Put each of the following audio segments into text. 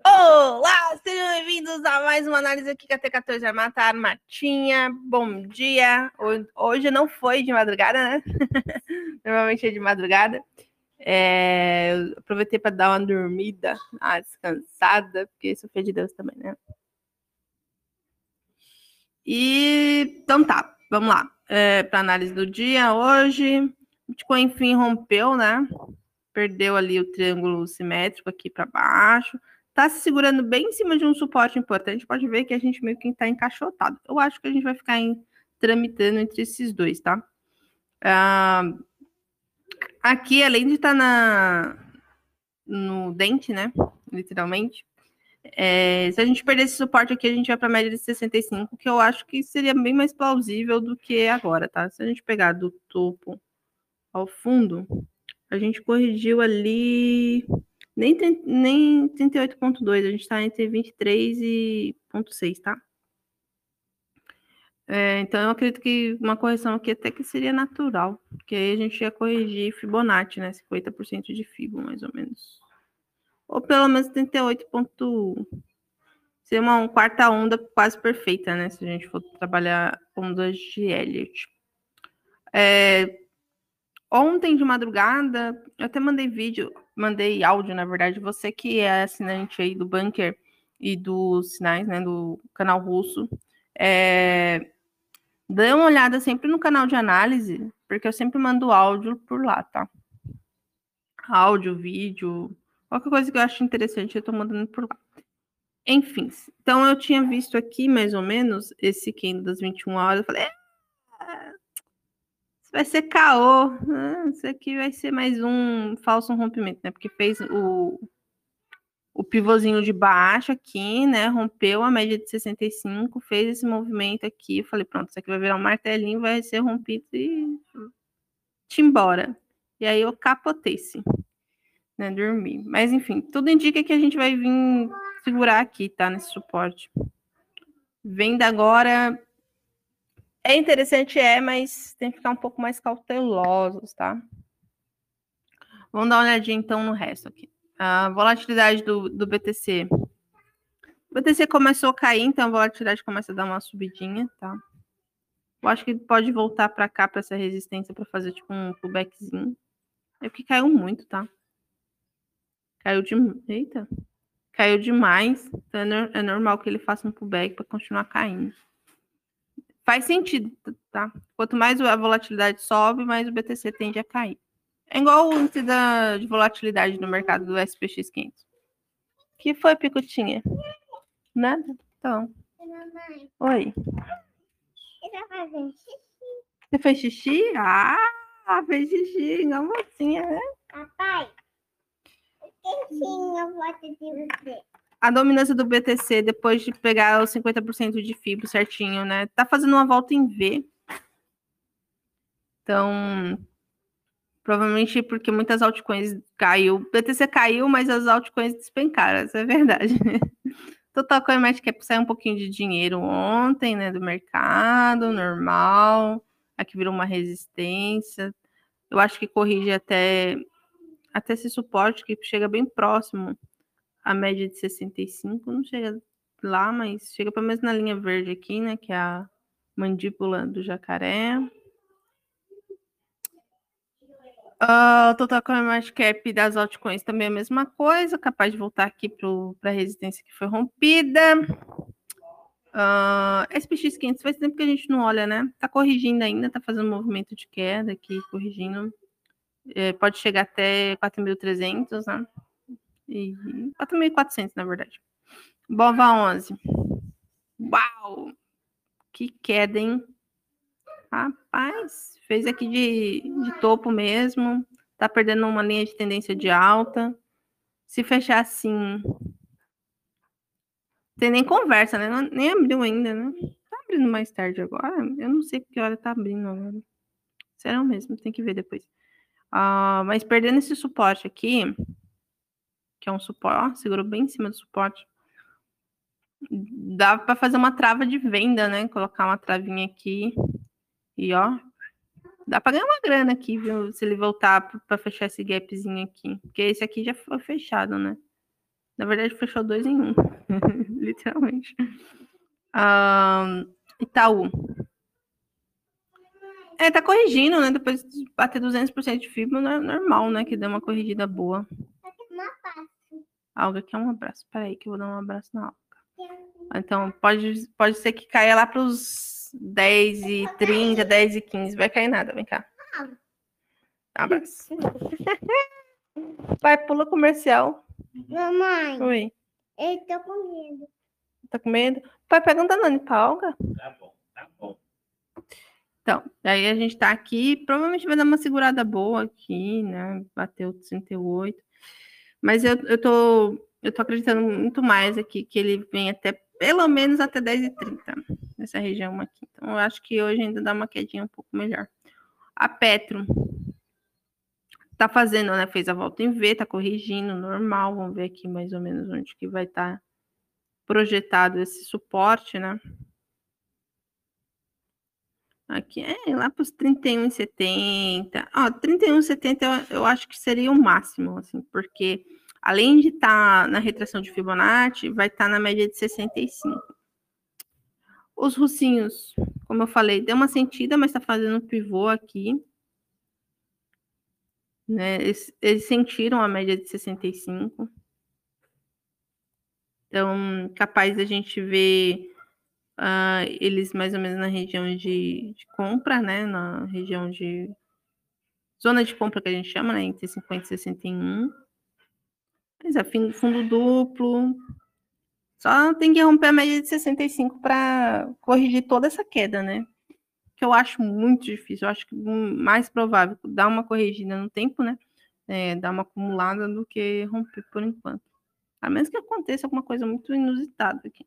Olá, sejam bem-vindos a mais uma análise aqui com a T14 Armata Armatinha. Bom dia. Hoje não foi de madrugada, né? Normalmente é de madrugada. É... Aproveitei para dar uma dormida, uma descansada, porque isso foi de Deus também, né? E então tá, vamos lá. É, para análise do dia hoje, Bitcoin enfim rompeu, né? Perdeu ali o triângulo simétrico aqui para baixo tá se segurando bem em cima de um suporte importante, pode ver que a gente meio que está encaixotado. Eu acho que a gente vai ficar em, tramitando entre esses dois, tá? Ah, aqui, além de estar tá na, no dente, né? Literalmente. É, se a gente perder esse suporte aqui, a gente vai para a média de 65, que eu acho que seria bem mais plausível do que agora, tá? Se a gente pegar do topo ao fundo, a gente corrigiu ali nem, nem 38,2, a gente está entre 23 e 0,6, tá? É, então, eu acredito que uma correção aqui até que seria natural, porque aí a gente ia corrigir Fibonacci, né? 50% de Fibo, mais ou menos. Ou pelo menos 38,1. Seria uma, uma quarta onda quase perfeita, né? Se a gente for trabalhar ondas de Elliott. É, ontem de madrugada, eu até mandei vídeo mandei áudio, na verdade, você que é assinante aí do Bunker e dos sinais, né, do canal russo, é, dê uma olhada sempre no canal de análise, porque eu sempre mando áudio por lá, tá? Áudio, vídeo, qualquer coisa que eu acho interessante, eu tô mandando por lá. Enfim, então eu tinha visto aqui mais ou menos esse Kendo das 21 horas, eu falei, é, vai ser caô. Ah, isso aqui vai ser mais um falso rompimento, né? Porque fez o, o pivôzinho de baixo aqui, né? Rompeu a média de 65, fez esse movimento aqui. Eu falei, pronto, isso aqui vai virar um martelinho, vai ser rompido e te embora. E aí eu capotei-se, né? Dormi. Mas enfim, tudo indica que a gente vai vir segurar aqui, tá? Nesse suporte. Venda agora é interessante, é, mas tem que ficar um pouco mais cautelosos, tá? Vamos dar uma olhadinha então no resto aqui. A volatilidade do, do BTC. O BTC começou a cair, então a volatilidade começa a dar uma subidinha, tá? Eu acho que pode voltar para cá, para essa resistência, para fazer tipo um pullbackzinho. É porque caiu muito, tá? Caiu de. Eita! Caiu demais. Então é, é normal que ele faça um pullback para continuar caindo. Faz sentido, tá? Quanto mais a volatilidade sobe, mais o BTC tende a cair. É igual o índice da, de volatilidade no mercado do SPX 500. que foi, Picotinha? Nada? Então. Oi. Você fez xixi? Ah, fez xixi, igual mocinha, né? Papai, eu tenho foto de você a dominância do BTC, depois de pegar os 50% de fibra certinho, né? Tá fazendo uma volta em V. Então, provavelmente porque muitas altcoins caiu. O BTC caiu, mas as altcoins despencaram, isso é verdade. Total Coin Market Cap saiu um pouquinho de dinheiro ontem, né, do mercado, normal. Aqui virou uma resistência. Eu acho que corrige até até esse suporte que chega bem próximo a média de 65 não chega lá, mas chega pelo menos na linha verde aqui, né? Que é a mandíbula do jacaré. Uh, o total market cap das altcoins também é a mesma coisa, capaz de voltar aqui para a resistência que foi rompida. Uh, SPX 500 faz tempo que a gente não olha, né? Tá corrigindo ainda, tá fazendo movimento de queda aqui, corrigindo. É, pode chegar até 4.300, né? E 4.400, na verdade. Bova 11. Uau! Que queda, hein? Rapaz, fez aqui de, de topo mesmo. Tá perdendo uma linha de tendência de alta. Se fechar assim. Tem nem conversa, né? Nem abriu ainda, né? Tá abrindo mais tarde agora? Eu não sei que hora tá abrindo agora. Será mesmo? Tem que ver depois. Uh, mas perdendo esse suporte aqui, que é um suporte, ó, segurou bem em cima do suporte. Dá para fazer uma trava de venda, né? Colocar uma travinha aqui e ó, dá para ganhar uma grana aqui, viu? Se ele voltar para fechar esse gapzinho aqui, porque esse aqui já foi fechado, né? Na verdade, fechou dois em um. Literalmente. Um, Itaú. É, tá corrigindo, né? Depois de bater 200% de fibra, é normal, né? Que dê uma corrigida boa. Alga quer um abraço. Peraí, que eu vou dar um abraço na Alga. Então, pode, pode ser que caia lá para os 10 e 30, 10 e 15. Vai cair nada, vem cá. Um abraço. Vai, pula comercial. Mamãe. Oi. Eu tô com medo. Tá com medo? Pai, pega um Danone pra Olga. Tá bom, tá bom. Então, aí a gente tá aqui. Provavelmente vai dar uma segurada boa aqui, né? Bateu 38. Mas eu, eu, tô, eu tô acreditando muito mais aqui que ele vem até pelo menos até 10h30 nessa região aqui. Então, eu acho que hoje ainda dá uma quedinha um pouco melhor. A Petro tá fazendo, né? Fez a volta em V, tá corrigindo, normal. Vamos ver aqui mais ou menos onde que vai estar tá projetado esse suporte, né? Aqui é lá para os 31,70. Ó, 31,70 eu, eu acho que seria o máximo, assim, porque além de estar tá na retração de Fibonacci, vai estar tá na média de 65. Os russinhos, como eu falei, deu uma sentida, mas está fazendo um pivô aqui. Né? Eles, eles sentiram a média de 65. Então, capaz da gente ver uh, eles mais ou menos na região de, de, compra, né? Na região de zona de compra que a gente chama, né? Entre 50 e 61. Mas é fundo duplo. Só tem que romper a média de 65 para corrigir toda essa queda, né? Que eu acho muito difícil. Eu acho que mais provável dar uma corrigida no tempo, né? É, dar uma acumulada do que romper por enquanto. A menos que aconteça alguma coisa muito inusitada aqui.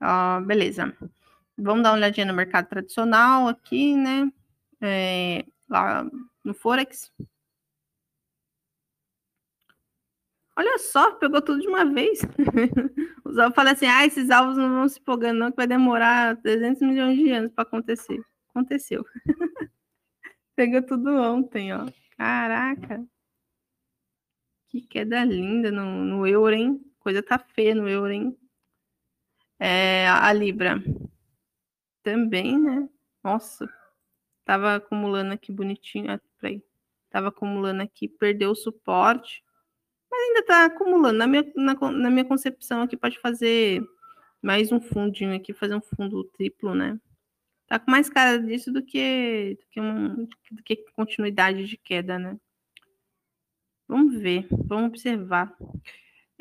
Ah, beleza. Vamos dar uma olhadinha no mercado tradicional aqui, né? É, lá no Forex. Olha só, pegou tudo de uma vez. Os alvos falam assim: ah, esses alvos não vão se empolgando, não, que vai demorar 300 milhões de anos para acontecer. Aconteceu. pegou tudo ontem, ó. Caraca. Que queda linda no, no euro, hein? Coisa tá feia no euro, hein? É, a Libra também, né? Nossa, tava acumulando aqui bonitinho. Ah, peraí. Tava acumulando aqui, perdeu o suporte. Ainda tá acumulando. Na minha, na, na minha concepção aqui, pode fazer mais um fundinho aqui, fazer um fundo triplo, né? Tá com mais cara disso do que, do que, um, do que continuidade de queda, né? Vamos ver, vamos observar.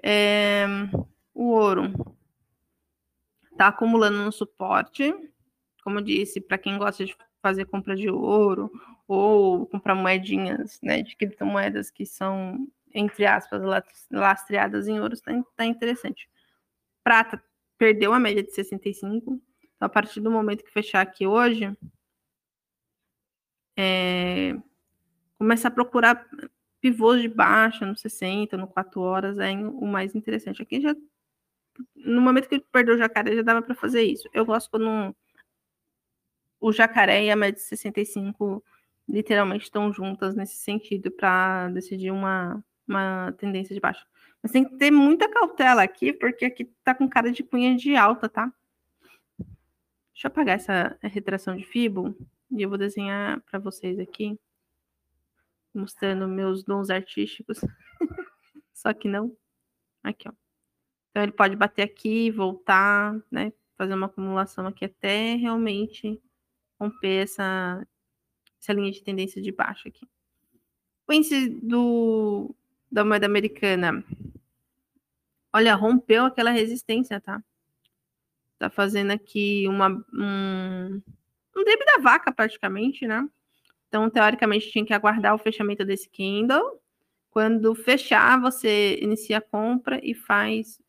É, o ouro está acumulando no suporte. Como eu disse, para quem gosta de fazer compra de ouro ou comprar moedinhas, né, de criptomoedas que são, entre aspas, lastreadas em ouro, está tá interessante. Prata perdeu a média de 65. Então, a partir do momento que fechar aqui hoje, é, começa a procurar pivôs de baixa no 60, no 4 horas, é o mais interessante. Aqui já, no momento que perdeu o jacaré, já dava para fazer isso. Eu gosto quando o jacaré e a média de 65 literalmente estão juntas nesse sentido para decidir uma, uma tendência de baixa. Mas tem que ter muita cautela aqui, porque aqui tá com cara de cunha de alta, tá? Deixa eu apagar essa retração de Fibo e eu vou desenhar para vocês aqui mostrando meus dons artísticos. Só que não. Aqui, ó. Então ele pode bater aqui, voltar, né? Fazer uma acumulação aqui até realmente romper essa, essa linha de tendência de baixo aqui. O índice do, da moeda americana, olha, rompeu aquela resistência, tá? Tá fazendo aqui uma, um, um deb da vaca praticamente, né? Então, teoricamente, tinha que aguardar o fechamento desse Kindle. Quando fechar, você inicia a compra e faz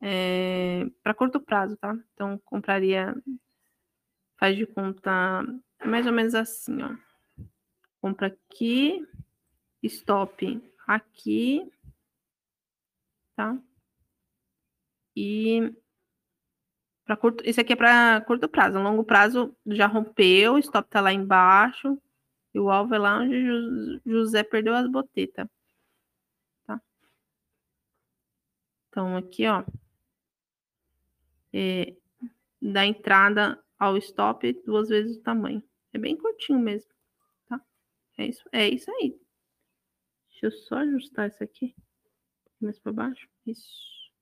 é, para curto prazo, tá? Então, compraria, faz de conta mais ou menos assim, ó. Compra aqui, stop aqui, tá? E para curto, isso aqui é para curto prazo, longo prazo já rompeu, o stop tá lá embaixo, e o alvo é lá onde José perdeu as botetas. Tá? Então, aqui, ó, é, da entrada ao stop, duas vezes o tamanho. É bem curtinho mesmo, tá? É isso, é isso aí. Deixa eu só ajustar isso aqui. Mais para baixo. Isso.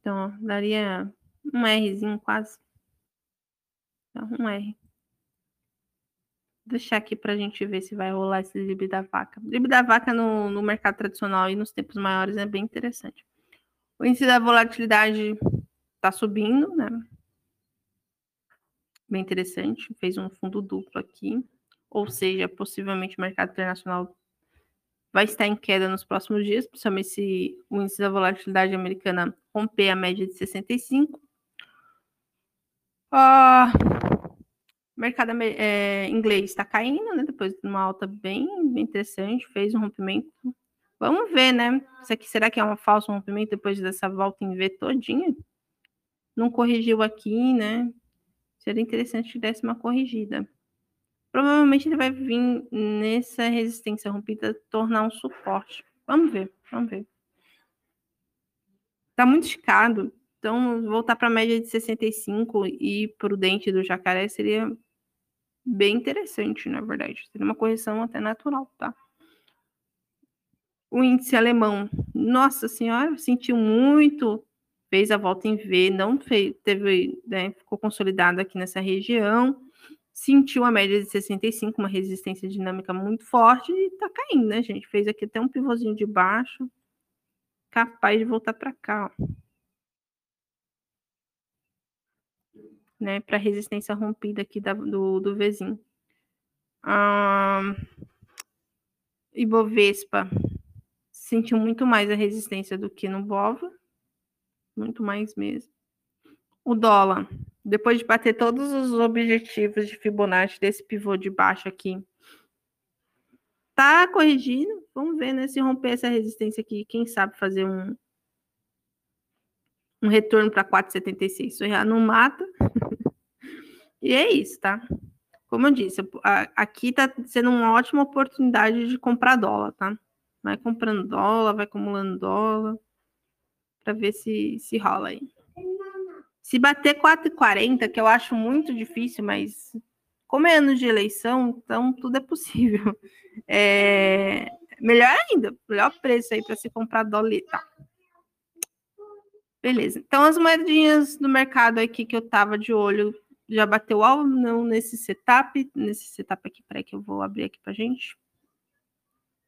Então, ó, daria um Rzinho quase. Então, um R. Deixar aqui para a gente ver se vai rolar esse drible da vaca. Drible da vaca no, no mercado tradicional e nos tempos maiores é bem interessante. O índice da volatilidade está subindo, né? Bem interessante. Fez um fundo duplo aqui. Ou seja, possivelmente o mercado internacional vai estar em queda nos próximos dias, principalmente se o índice da volatilidade americana romper a média de 65. Ah, o mercado é, inglês está caindo, né? Depois de uma alta bem, bem interessante, fez um rompimento. Vamos ver, né? Isso aqui será que é um falso rompimento depois dessa volta em V todinha? Não corrigiu aqui, né? Seria interessante que desse uma corrigida. Provavelmente ele vai vir nessa resistência rompida tornar um suporte. Vamos ver, vamos ver. Tá muito esticado. Então, voltar para a média de 65 e prudente do jacaré seria bem interessante, na verdade. Seria uma correção até natural, tá? O índice alemão, nossa senhora, sentiu muito, fez a volta em V, não fez, teve, né, ficou consolidado aqui nessa região sentiu a média de 65, uma resistência dinâmica muito forte e tá caindo, né, gente? Fez aqui até um pivôzinho de baixo, capaz de voltar para cá, ó. Né, para resistência rompida aqui da, do, do Vzinho. Ah, Ibovespa sentiu muito mais a resistência do que no Bova, muito mais mesmo. O dólar depois de bater todos os objetivos de Fibonacci desse pivô de baixo aqui, tá corrigindo. Vamos ver, né? Se romper essa resistência aqui, quem sabe fazer um, um retorno para 4,76. Isso já não mata. e é isso, tá? Como eu disse, aqui tá sendo uma ótima oportunidade de comprar dólar, tá? Vai comprando dólar, vai acumulando dólar, para ver se, se rola aí. Se bater 4,40, que eu acho muito difícil, mas como é ano de eleição, então tudo é possível. É... Melhor ainda, melhor preço aí para se comprar dólar. Tá. Beleza. Então, as moedinhas do mercado aqui que eu tava de olho já bateu alvo não nesse setup. Nesse setup aqui, peraí que eu vou abrir aqui pra gente.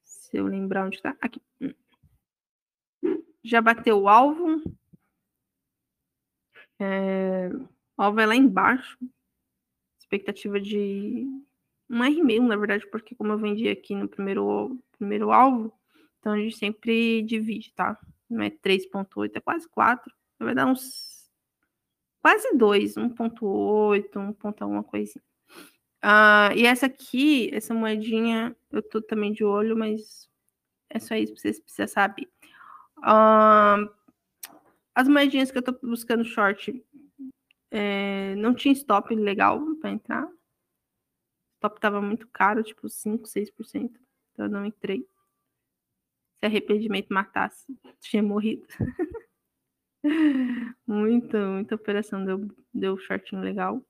Se eu lembrar onde tá. Aqui. Já bateu o alvo. É, o alvo é lá embaixo. Expectativa de um R na verdade, porque como eu vendi aqui no primeiro, primeiro alvo, então a gente sempre divide, tá? Não é 3.8, é quase 4. Vai dar uns quase 2, 1.8, 1. alguma coisinha. Uh, e essa aqui, essa moedinha, eu tô também de olho, mas é só isso que vocês precisam saber. Uh, as moedinhas que eu tô buscando short é, não tinha stop legal para entrar. Stop tava muito caro, tipo 5, 6%. Então eu não entrei. Se arrependimento matasse, tinha morrido. muita, muita operação deu, deu shortinho legal.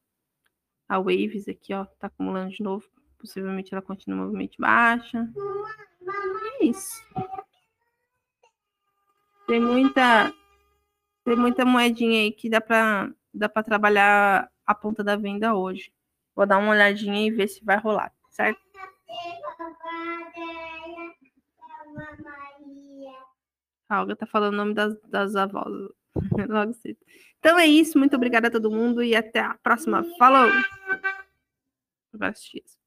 A Waves aqui, ó, tá acumulando de novo. Possivelmente ela continua movimento baixa. É isso. Tem muita tem muita moedinha aí que dá para dá para trabalhar a ponta da venda hoje. Vou dar uma olhadinha e ver se vai rolar, certo? A Olga tá falando o nome das, das avós. Logo cedo. Então é isso. Muito obrigada a todo mundo e até a próxima. Falou! Vários dias.